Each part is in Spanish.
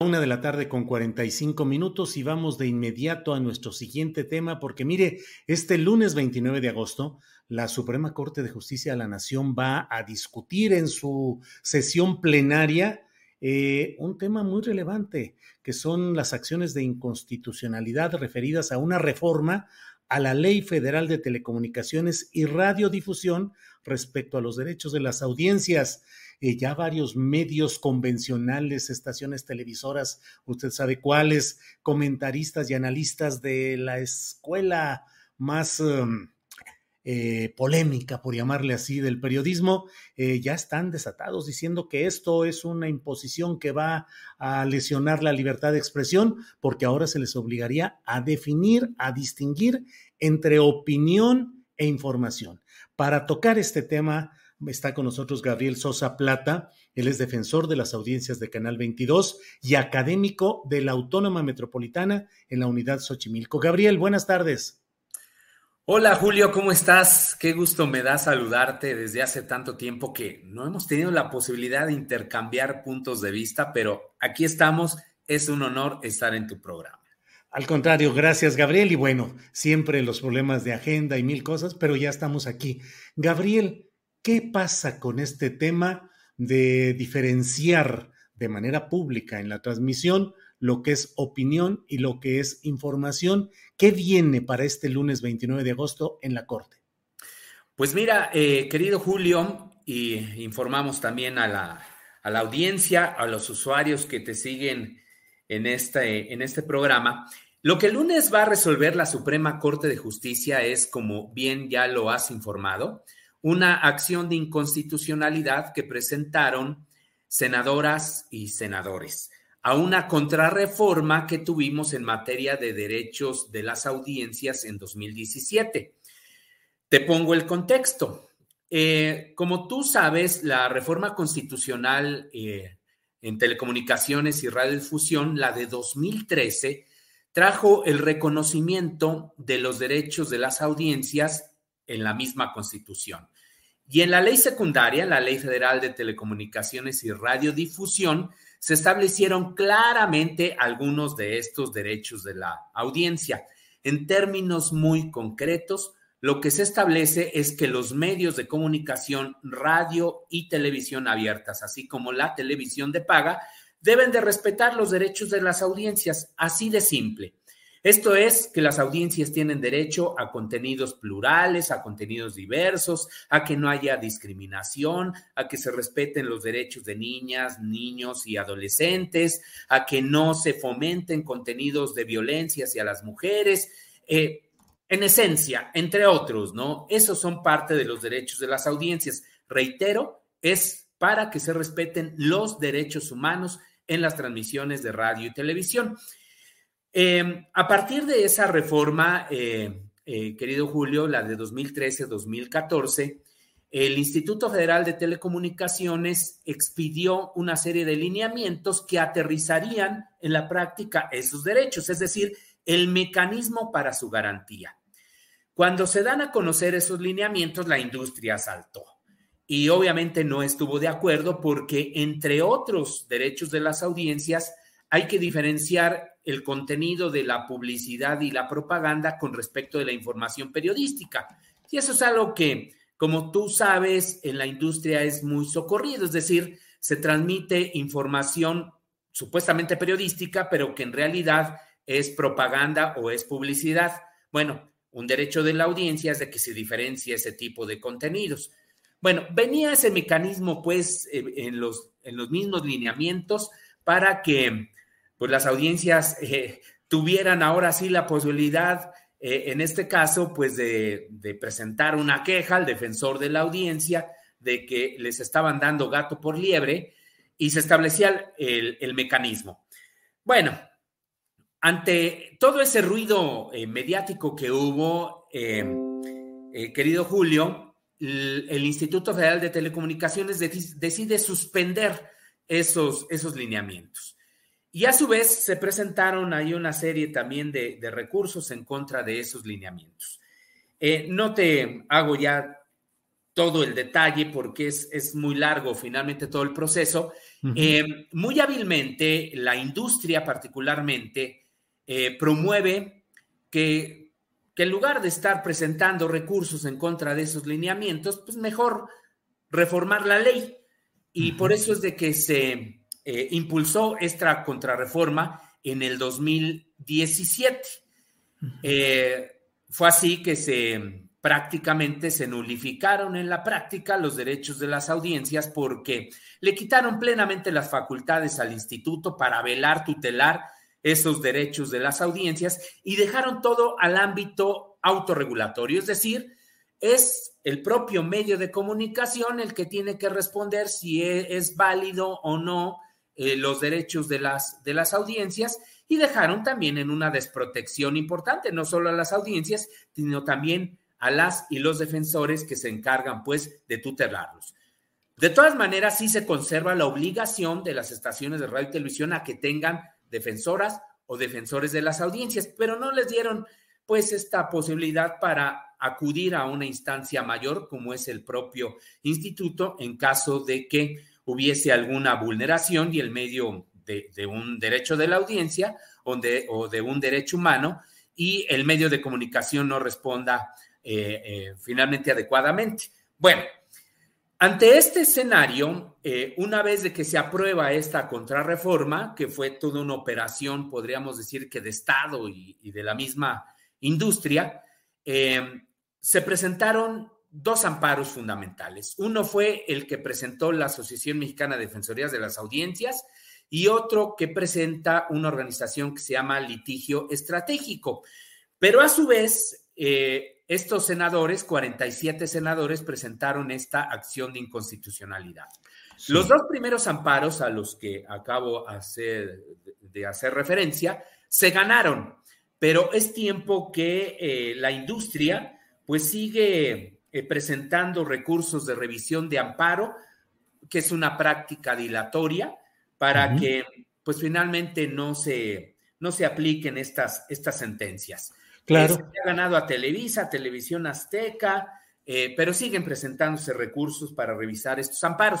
Una de la tarde con 45 minutos y vamos de inmediato a nuestro siguiente tema porque mire, este lunes 29 de agosto la Suprema Corte de Justicia de la Nación va a discutir en su sesión plenaria eh, un tema muy relevante, que son las acciones de inconstitucionalidad referidas a una reforma a la Ley Federal de Telecomunicaciones y Radiodifusión respecto a los derechos de las audiencias. Eh, ya varios medios convencionales, estaciones televisoras, usted sabe cuáles, comentaristas y analistas de la escuela más um, eh, polémica, por llamarle así, del periodismo, eh, ya están desatados diciendo que esto es una imposición que va a lesionar la libertad de expresión, porque ahora se les obligaría a definir, a distinguir entre opinión e información. Para tocar este tema, Está con nosotros Gabriel Sosa Plata, él es defensor de las audiencias de Canal 22 y académico de la Autónoma Metropolitana en la unidad Xochimilco. Gabriel, buenas tardes. Hola Julio, ¿cómo estás? Qué gusto me da saludarte desde hace tanto tiempo que no hemos tenido la posibilidad de intercambiar puntos de vista, pero aquí estamos. Es un honor estar en tu programa. Al contrario, gracias Gabriel. Y bueno, siempre los problemas de agenda y mil cosas, pero ya estamos aquí. Gabriel, ¿Qué pasa con este tema de diferenciar de manera pública en la transmisión lo que es opinión y lo que es información? ¿Qué viene para este lunes 29 de agosto en la Corte? Pues mira, eh, querido Julio, y informamos también a la, a la, audiencia, a los usuarios que te siguen en este, en este programa. Lo que el lunes va a resolver la Suprema Corte de Justicia es, como bien ya lo has informado, una acción de inconstitucionalidad que presentaron senadoras y senadores a una contrarreforma que tuvimos en materia de derechos de las audiencias en 2017. Te pongo el contexto. Eh, como tú sabes, la reforma constitucional eh, en telecomunicaciones y radiodifusión, la de 2013, trajo el reconocimiento de los derechos de las audiencias en la misma Constitución. Y en la ley secundaria, la Ley Federal de Telecomunicaciones y Radiodifusión, se establecieron claramente algunos de estos derechos de la audiencia. En términos muy concretos, lo que se establece es que los medios de comunicación, radio y televisión abiertas, así como la televisión de paga, deben de respetar los derechos de las audiencias, así de simple. Esto es que las audiencias tienen derecho a contenidos plurales, a contenidos diversos, a que no haya discriminación, a que se respeten los derechos de niñas, niños y adolescentes, a que no se fomenten contenidos de violencia hacia las mujeres. Eh, en esencia, entre otros, ¿no? Esos son parte de los derechos de las audiencias. Reitero, es para que se respeten los derechos humanos en las transmisiones de radio y televisión. Em, a partir de esa reforma, eh, eh, querido Julio, la de 2013-2014, el Instituto Federal de Telecomunicaciones expidió una serie de lineamientos que aterrizarían en la práctica esos derechos, es decir, el mecanismo para su garantía. Cuando se dan a conocer esos lineamientos, la industria saltó y obviamente no estuvo de acuerdo porque, entre otros derechos de las audiencias, hay que diferenciar el contenido de la publicidad y la propaganda con respecto de la información periodística. Y eso es algo que, como tú sabes, en la industria es muy socorrido, es decir, se transmite información supuestamente periodística, pero que en realidad es propaganda o es publicidad. Bueno, un derecho de la audiencia es de que se diferencie ese tipo de contenidos. Bueno, venía ese mecanismo pues eh, en los, en los mismos lineamientos para que pues las audiencias eh, tuvieran ahora sí la posibilidad, eh, en este caso, pues de, presentar una queja al defensor de la audiencia de que les estaban dando gato por liebre y se establecía el, el mecanismo. Bueno, ante todo ese ruido eh, mediático que hubo, querido Julio, el, Instituto Federal de Telecomunicaciones decide suspender esos, esos lineamientos. Y a su vez se presentaron ahí una serie también de, recursos en contra de esos lineamientos. Eh, no te hago ya todo el detalle porque es, es muy largo finalmente todo el proceso. Eh, muy hábilmente la industria particularmente eh, promueve que, que en lugar de estar presentando recursos en contra de esos lineamientos, pues mejor reformar la ley. Y por eso es de que se, eh, impulsó esta contrarreforma en el 2017. Eh, fue así que se prácticamente se nulificaron en la práctica los derechos de las audiencias porque le quitaron plenamente las facultades al instituto para velar, tutelar esos derechos de las audiencias y dejaron todo al ámbito autorregulatorio, es decir, es el propio medio de comunicación el que tiene que responder si e, es válido o no eh, los derechos de las, de las audiencias y dejaron también en una desprotección importante, no solo a las audiencias, sino también a las y los defensores que se encargan pues de tutelarlos. De todas maneras, sí se conserva la obligación de las estaciones de radio y televisión a que tengan defensoras o defensores de las audiencias, pero no les dieron pues esta posibilidad para acudir a una instancia mayor como es el propio instituto en caso de que hubiese alguna vulneración y el medio de, un derecho de la audiencia o de, un derecho humano y el medio de comunicación no responda eh, eh, finalmente adecuadamente. Bueno, ante este escenario, eh, una vez que se aprueba esta contrarreforma, que fue toda una operación, podríamos decir que de Estado y de la misma industria, se presentaron dos amparos fundamentales. Uno fue el que presentó la Asociación Mexicana de Defensorías de las Audiencias y otro que presenta una organización que se llama Litigio Estratégico. Pero a su vez, eh, estos senadores, 47 senadores, presentaron esta acción de inconstitucionalidad. Los dos primeros amparos a los que acabo de hacer referencia se ganaron, pero es tiempo que eh, la industria pues sigue eh, presentando recursos de revisión de amparo, que es una práctica dilatoria para que pues finalmente no se, no se apliquen estas, estas sentencias. Claro. se ha ganado a Televisa, Televisión Azteca, eh, pero siguen presentándose recursos para revisar estos amparos.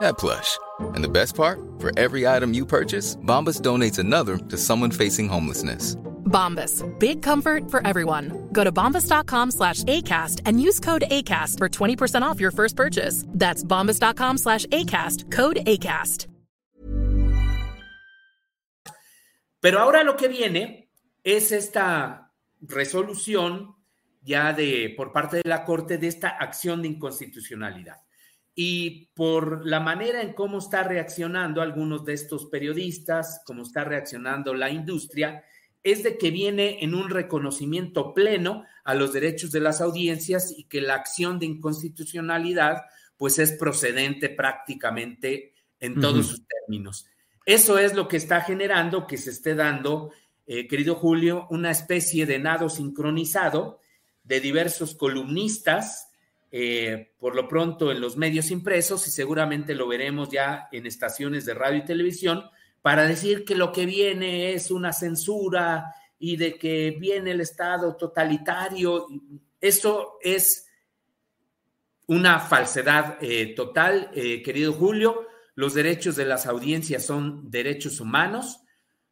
that plush. And the best part, for every item you purchase, Bombas donates another to someone facing homelessness. Bombas, big comfort for everyone. Go to bombas.com slash ACAST and use code ACAST for 20% off your first purchase. That's bombas.com slash ACAST, code ACAST. Pero ahora lo que viene es esta resolución ya de por parte de la Corte de esta acción de inconstitucionalidad. Y por la manera en cómo está reaccionando algunos de estos periodistas, cómo está reaccionando la industria, es de que viene en un reconocimiento pleno a los derechos de las audiencias y que la acción de inconstitucionalidad pues es procedente prácticamente en todos sus términos. Eso es lo que está generando que se esté dando, eh, querido Julio, una especie de nado sincronizado de diversos columnistas, eh, por lo pronto en los medios impresos y seguramente lo veremos ya en estaciones de radio y televisión, para decir que lo que viene es una censura y de que viene el Estado totalitario. Eso es una falsedad eh, total, eh, querido Julio. Los derechos de las audiencias son derechos humanos.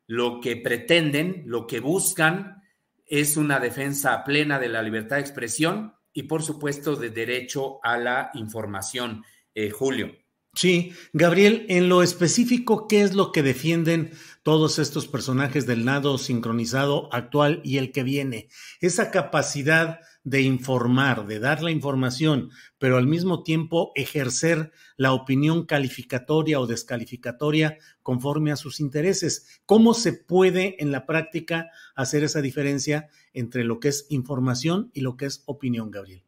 Lo que pretenden, lo que buscan es una defensa plena de la libertad de expresión y por supuesto de derecho a la información. Eh, Julio. Sí, Gabriel, en lo específico, ¿qué es lo que defienden todos estos personajes del nado sincronizado actual y el que viene? Esa capacidad de informar, de dar la información, pero al mismo tiempo ejercer la opinión calificatoria o descalificatoria conforme a sus intereses. ¿Cómo se puede en la práctica hacer esa diferencia entre lo que es información y lo que es opinión, Gabriel?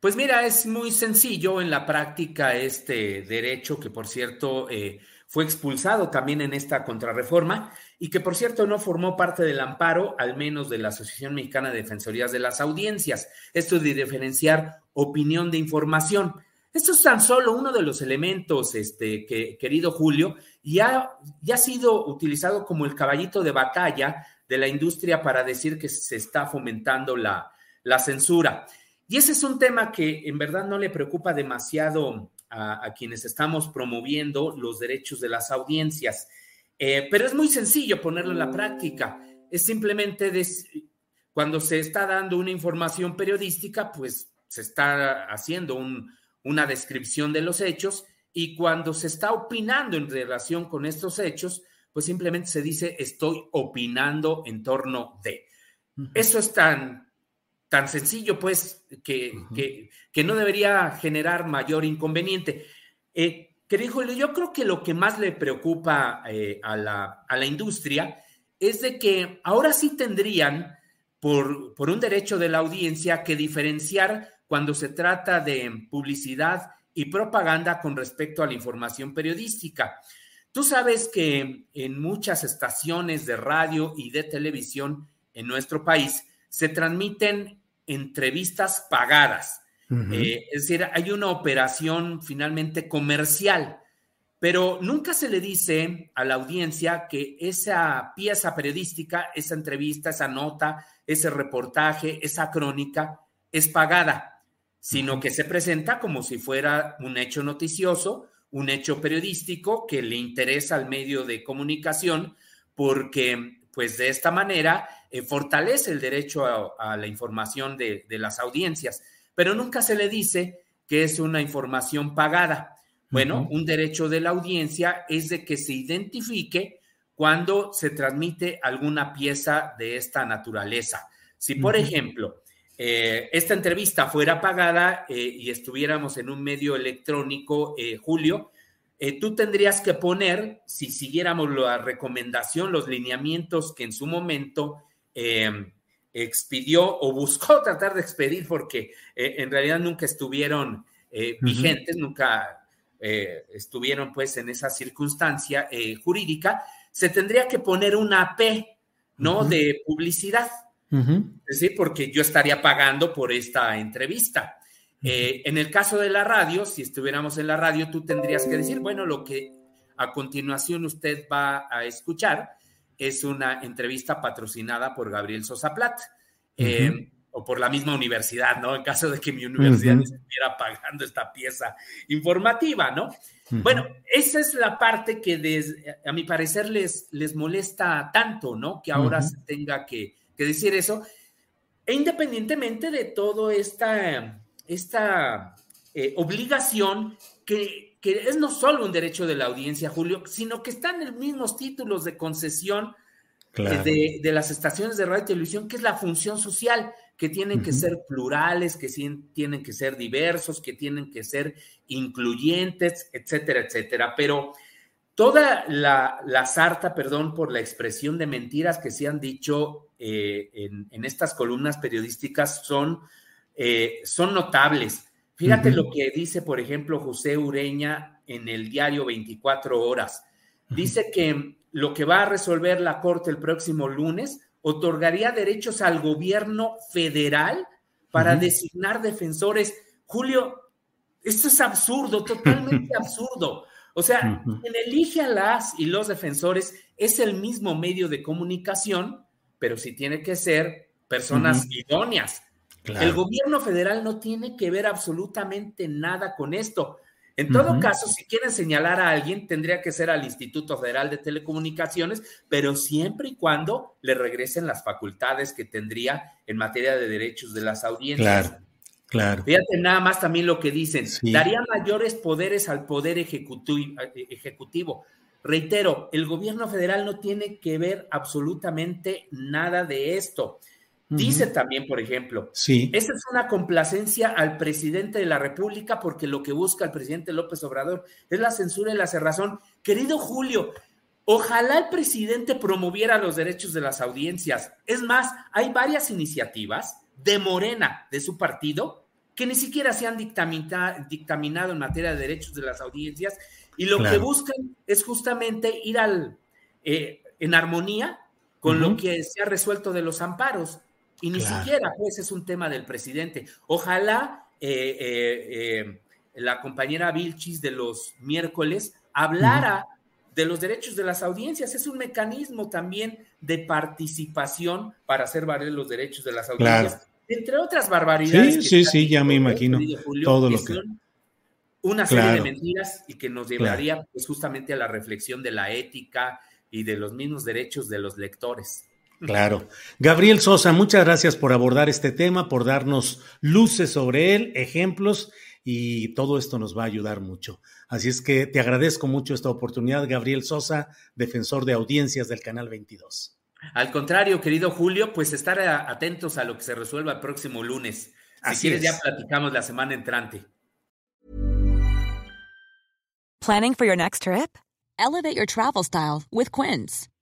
Pues mira, es muy sencillo en la práctica este derecho que, por cierto, eh, fue expulsado también en esta contrarreforma y que, por cierto, no formó parte del amparo, al menos de la Asociación Mexicana de Defensorías de las Audiencias. Esto de diferenciar opinión de información. Esto es tan solo uno de los elementos, este, que, querido Julio, y ha, ya ha sido utilizado como el caballito de batalla de la industria para decir que se está fomentando la, la censura. Y ese es un tema que en verdad no le preocupa demasiado a, quienes estamos promoviendo los derechos de las audiencias. Eh, pero es muy sencillo ponerlo en la práctica. Es simplemente cuando se está dando una información periodística, pues se está haciendo una descripción de los hechos y cuando se está opinando en relación con estos hechos, pues simplemente se dice estoy opinando en torno de. Eso es tan, tan sencillo, pues, que, que, no debería generar mayor inconveniente. Eh, querido yo creo que lo que más le preocupa eh, a, la, a, la, industria es de que ahora sí tendrían, por, por un derecho de la audiencia, que diferenciar cuando se trata de publicidad y propaganda con respecto a la información periodística. Tú sabes que en muchas estaciones de radio y de televisión en nuestro país, se transmiten entrevistas pagadas. Eh, es decir, hay una operación finalmente comercial, pero nunca se le dice a la audiencia que esa pieza periodística, esa entrevista, esa nota, ese reportaje, esa crónica es pagada, sino que se presenta como si fuera un hecho noticioso, un hecho periodístico que le interesa al medio de comunicación, porque pues de esta manera eh, fortalece el derecho a, la información de, las audiencias, pero nunca se le dice que es una información pagada. Bueno, un derecho de la audiencia es de que se identifique cuando se transmite alguna pieza de esta naturaleza. Si, por ejemplo, eh, esta entrevista fuera pagada eh, y estuviéramos en un medio electrónico, Julio, tú tendrías que poner, si siguiéramos la recomendación, los lineamientos que en su momento em, expidió o buscó tratar de expedir, porque eh, en realidad nunca estuvieron eh, vigentes, nunca estuvieron pues en esa circunstancia jurídica, se tendría que poner una P, ¿no? De publicidad. Es decir, porque yo estaría pagando por esta entrevista. Eh, en el caso de la radio, si estuviéramos en la radio, tú tendrías que decir, bueno, lo que a continuación usted va a escuchar es una entrevista patrocinada por Gabriel Sosa Plat. Eh, o por la misma universidad, ¿no? En caso de que mi universidad estuviera pagando esta pieza informativa, ¿no? Bueno, esa es la parte que a mi parecer les, les molesta tanto, ¿no? Que ahora se tenga que, que, decir eso. E independientemente de todo esta esta eh, obligación que, que, es no solo un derecho de la audiencia, Julio, sino que están en los mismos títulos de concesión eh, de, de, las estaciones de radio y televisión, que es la función social. que tienen que ser plurales, que tienen que ser diversos, que tienen que ser incluyentes, etcétera, etcétera. Pero toda la, sarta, perdón por la expresión de mentiras que se han dicho eh, en, estas columnas periodísticas son, eh, son notables. Fíjate lo que dice, por ejemplo, José Ureña en el diario 24 horas. Dice que lo que va a resolver la Corte el próximo lunes otorgaría derechos al gobierno federal para designar defensores. Julio, esto es absurdo, totalmente absurdo. O sea, quien elige a las y los defensores es el mismo medio de comunicación, pero sí tiene que ser personas idóneas. El gobierno federal no tiene que ver absolutamente nada con esto. En todo caso, si quieren señalar a alguien, tendría que ser al Instituto Federal de Telecomunicaciones, pero siempre y cuando le regresen las facultades que tendría en materia de derechos de las audiencias. Claro, claro. Fíjate nada más también lo que dicen. Daría mayores poderes al Poder ejecutivo. Reitero, el gobierno federal no tiene que ver absolutamente nada de esto. Dice también, por ejemplo, sí. esa es una complacencia al presidente de la República porque lo que busca el presidente López Obrador es la censura y la cerrazón. Querido Julio, ojalá el presidente promoviera los derechos de las audiencias. Es más, hay varias iniciativas de Morena, de su partido, que ni siquiera se han dictaminado en materia de derechos de las audiencias y lo que buscan es justamente ir al, eh, en armonía con lo que se ha resuelto de los amparos. Y ni siquiera, pues, es un tema del presidente. Ojalá eh, eh, eh, la compañera Vilchis de los miércoles hablara de los derechos de las audiencias. Es un mecanismo también de participación para hacer valer los derechos de las audiencias. Entre otras barbaridades. Sí, sí, sí, ya me imagino todo lo que... Una serie de mentiras y que nos llevaría pues, justamente a la reflexión de la ética y de los mismos derechos de los lectores. Claro. Gabriel Sosa, muchas gracias por abordar este tema, por darnos luces sobre él, ejemplos, y todo esto nos va a ayudar mucho. Así es que te agradezco mucho esta oportunidad, Gabriel Sosa, defensor de audiencias del Canal 22. Al contrario, querido Julio, pues estar atentos a lo que se resuelva el próximo lunes. Si quieres, ya platicamos la semana entrante. ¿Planning for your next trip? Elevate your travel style with Quince.